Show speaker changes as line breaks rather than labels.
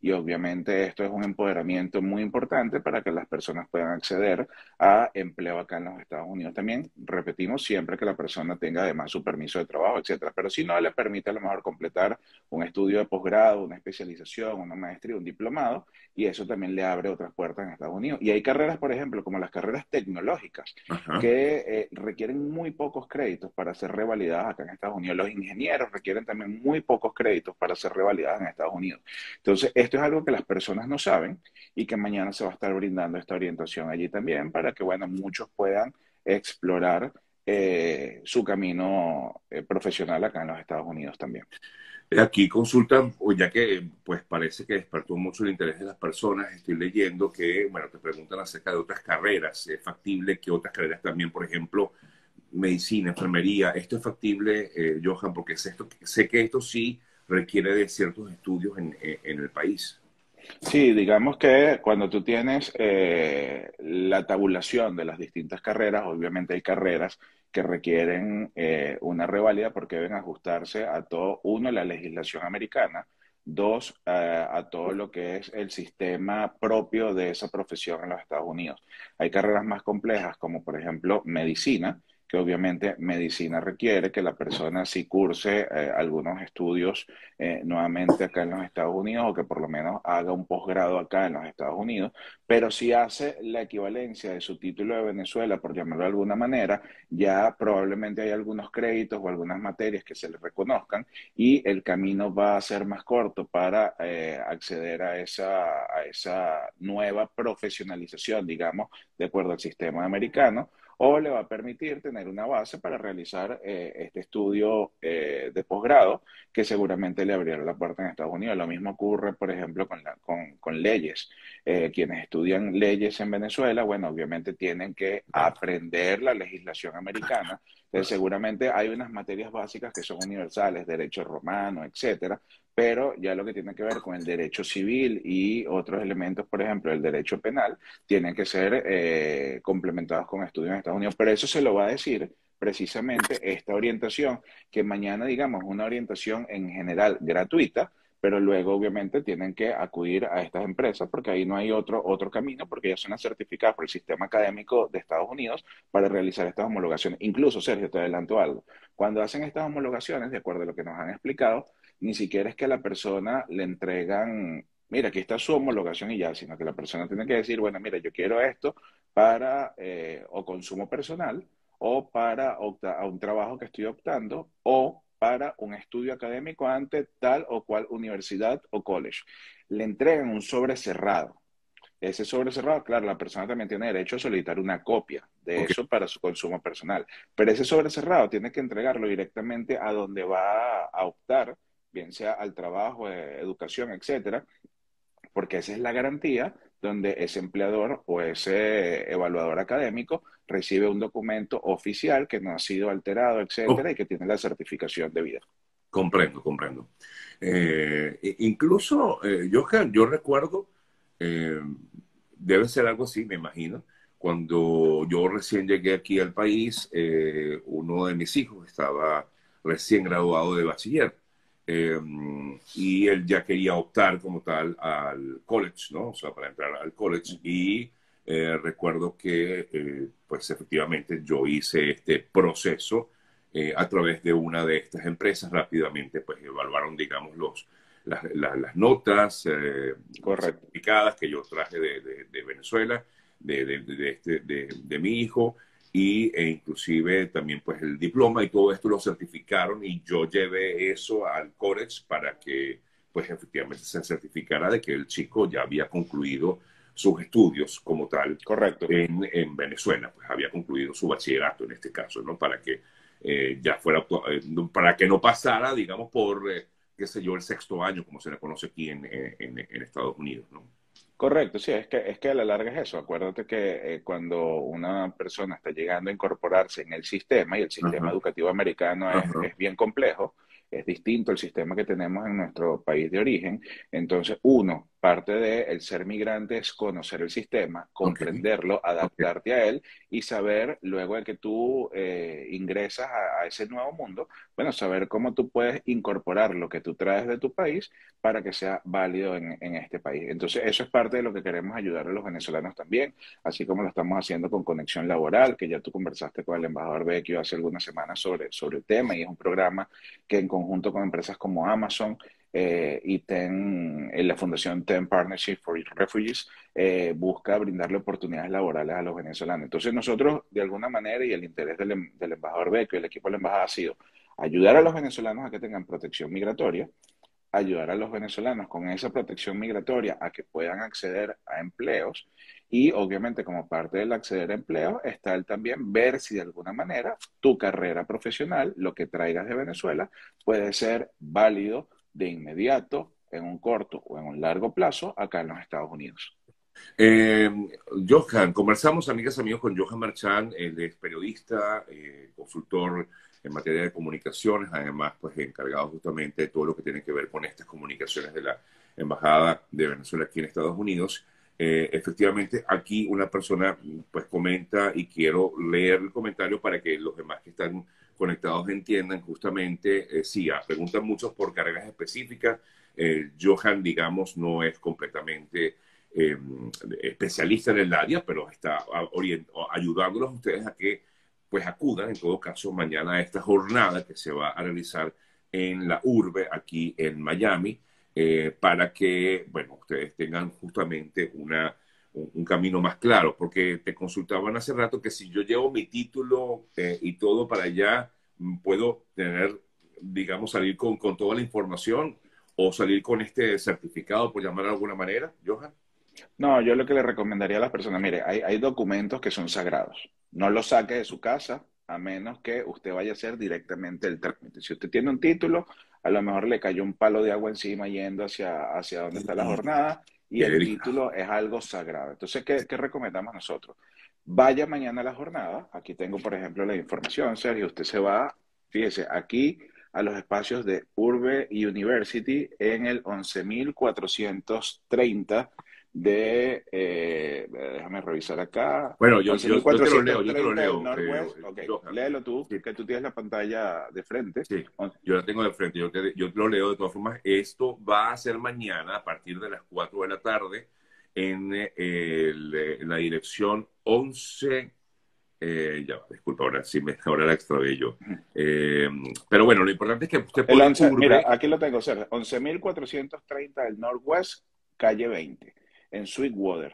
y obviamente esto es un empoderamiento muy importante para que las personas puedan acceder a empleo acá en los Estados Unidos. También repetimos siempre que la persona tenga además su permiso de trabajo, etcétera, pero si no le permite a lo mejor completar un estudio de posgrado, una especialización, una maestría, un diplomado y eso también le abre otras puertas en Estados Unidos. Y hay carreras, por ejemplo, como las carreras tecnológicas, que eh, requieren muy pocos créditos para ser revalidadas acá en Estados Unidos. Los ingenieros requieren también muy pocos créditos para ser revalidadas en Estados Unidos. Entonces, esto es algo que las personas no saben y que mañana se va a estar brindando esta orientación allí también para que, bueno, muchos puedan explorar eh, su camino eh, profesional acá en los Estados Unidos también.
Aquí consultan, ya que pues parece que despertó mucho el interés de las personas, estoy leyendo que, bueno, te preguntan acerca de otras carreras, es factible que otras carreras también, por ejemplo, medicina, enfermería, esto es factible, eh, Johan, porque sé, esto, sé que esto sí requiere de ciertos estudios en, en el país.
Sí, digamos que cuando tú tienes eh, la tabulación de las distintas carreras, obviamente hay carreras que requieren eh, una revalida porque deben ajustarse a todo, uno, la legislación americana, dos, eh, a todo lo que es el sistema propio de esa profesión en los Estados Unidos. Hay carreras más complejas como por ejemplo medicina, que obviamente medicina requiere que la persona sí curse eh, algunos estudios eh, nuevamente acá en los Estados Unidos o que por lo menos haga un posgrado acá en los Estados Unidos, pero si hace la equivalencia de su título de Venezuela, por llamarlo de alguna manera, ya probablemente hay algunos créditos o algunas materias que se le reconozcan y el camino va a ser más corto para eh, acceder a esa, a esa nueva profesionalización, digamos, de acuerdo al sistema americano o le va a permitir tener una base para realizar eh, este estudio eh, de posgrado que seguramente le abrirá la puerta en Estados Unidos. Lo mismo ocurre, por ejemplo, con, con, leyes. Eh, quienes estudian leyes en Venezuela, bueno, obviamente tienen que aprender la legislación americana. Seguramente hay unas materias básicas que son universales, derecho romano, etcétera, pero ya lo que tiene que ver con el derecho civil y otros elementos, por ejemplo, el derecho penal, tienen que ser eh, complementados con estudios en Estados Unidos. Pero eso se lo va a decir precisamente esta orientación, que mañana, digamos, una orientación en general gratuita, pero luego obviamente tienen que acudir a estas empresas porque ahí no hay otro, otro camino, porque ya son certificadas por el sistema académico de Estados Unidos para realizar estas homologaciones. Incluso, Sergio, te adelanto algo. Cuando hacen estas homologaciones, de acuerdo a lo que nos han explicado, ni siquiera es que a la persona le entregan, mira, aquí está su homologación y ya, sino que la persona tiene que decir, bueno, mira, yo quiero esto para eh, o consumo personal o para a un trabajo que estoy optando o para un estudio académico ante tal o cual universidad o college. Le entregan un sobre cerrado. Ese sobre cerrado, claro, la persona también tiene derecho a solicitar una copia de eso para su consumo personal. Pero ese sobre cerrado tiene que entregarlo directamente a donde va a optar bien sea al trabajo, eh, educación, etcétera, porque esa es la garantía donde ese empleador o ese evaluador académico recibe un documento oficial que no ha sido alterado, etcétera, y que tiene la certificación de vida.
Comprendo, comprendo. Eh, incluso, eh, yo, yo recuerdo, debe ser algo así, me imagino, cuando yo recién llegué aquí al país, uno de mis hijos estaba recién graduado de bachiller Em, y él ya quería optar como tal al college, ¿no? O sea, para entrar al college. Y eh, recuerdo que, eh, pues efectivamente, yo hice este proceso eh, a través de una de estas empresas. Rápidamente, pues evaluaron, digamos, los, las, las, notas certificadas que yo traje de, de, Venezuela, de, de, este, de mi hijo y, e inclusive también pues el diploma y todo esto lo certificaron y yo llevé eso al college para que pues efectivamente se certificara de que el chico ya había concluido sus estudios como tal
Correcto.
En, en Venezuela, pues había concluido su bachillerato en este caso, ¿no? Para que eh, ya fuera, eh, para que no pasara, digamos, por, eh, qué sé yo, el sexto año, como se le conoce aquí en, en, en Estados Unidos, ¿no?
Correcto, sí, es que, es que a la larga es eso. Acuérdate que eh, cuando una persona está llegando a incorporarse en el sistema, y el sistema educativo americano es, bien complejo, es distinto al sistema que tenemos en nuestro país de origen, entonces uno, parte de el ser migrante es conocer el sistema, comprenderlo, adaptarte a él y saber luego de que tú eh, ingresas a, ese nuevo mundo, bueno, saber cómo tú puedes incorporar lo que tú traes de tu país para que sea válido en, en este país. Entonces, eso es parte de lo que queremos ayudar a los venezolanos también, así como lo estamos haciendo con Conexión Laboral, que ya tú conversaste con el embajador Vecchio hace algunas semanas sobre, sobre el tema y es un programa que en conjunto con empresas como Amazon, eh, y TEN, en la Fundación TEN Partnership for Refugees eh, busca brindarle oportunidades laborales a los venezolanos. Entonces nosotros, de alguna manera, y el interés del, em, del embajador Beco y el equipo de la embajada ha sido ayudar a los venezolanos a que tengan protección migratoria, ayudar a los venezolanos con esa protección migratoria a que puedan acceder a empleos y obviamente como parte del acceder a empleos está el también ver si de alguna manera tu carrera profesional, lo que traigas de Venezuela, puede ser válido de inmediato, en un corto o en un largo plazo, acá en los Estados Unidos.
Eh, Johan, conversamos, amigas y amigos, con Johan Marchand, él es periodista, eh, consultor en materia de comunicaciones, además, pues encargado justamente de todo lo que tiene que ver con estas comunicaciones de la Embajada de Venezuela aquí en Estados Unidos. Eh, efectivamente, aquí una persona pues comenta y quiero leer el comentario para que los demás que están conectados entiendan justamente, eh, sí, ah, preguntan muchos por carreras específicas. Eh, Johan, digamos, no es completamente em, especialista en el área, pero está ayudándolos a ustedes a que pues acudan en todo caso mañana a esta jornada que se va a realizar en la urbe aquí en Miami eh, para que, bueno, ustedes tengan justamente una, un, camino más claro, porque te consultaban hace rato que si yo llevo mi título eh, y todo para allá, mm, puedo tener, digamos, salir con, con toda la información o salir con este certificado, por llamar de alguna manera, Johan.
No, yo lo que le recomendaría a las personas, mire, hay, hay documentos que son sagrados. No los saque de su casa a menos que usted vaya a hacer directamente el trámite. Si usted tiene un título, a lo mejor le cayó un palo de agua encima yendo hacia, hacia donde está la jornada y el título es algo sagrado. Entonces, ¿qué, ¿qué, recomendamos nosotros? Vaya mañana a la jornada. Aquí tengo, por ejemplo, la información, Sergio. Usted se va, fíjese, aquí a los espacios de Urbe University en el 11.430 de, eh, déjame revisar acá.
Bueno, yo, yo, te lo leo, yo te lo leo.
okay. Léelo tú, que tú tienes la pantalla de frente.
Sí, yo la tengo de frente, yo, yo lo leo de todas formas. Esto va a ser mañana a partir de las 4 de la tarde en, el, la dirección 11... Eh, ya, disculpa, ahora sí me, ahora la extravé yo. Eh, pero bueno, lo importante es que usted
puede... Mira, aquí lo tengo, 11.430 del Northwest, calle 20 en Sweetwater.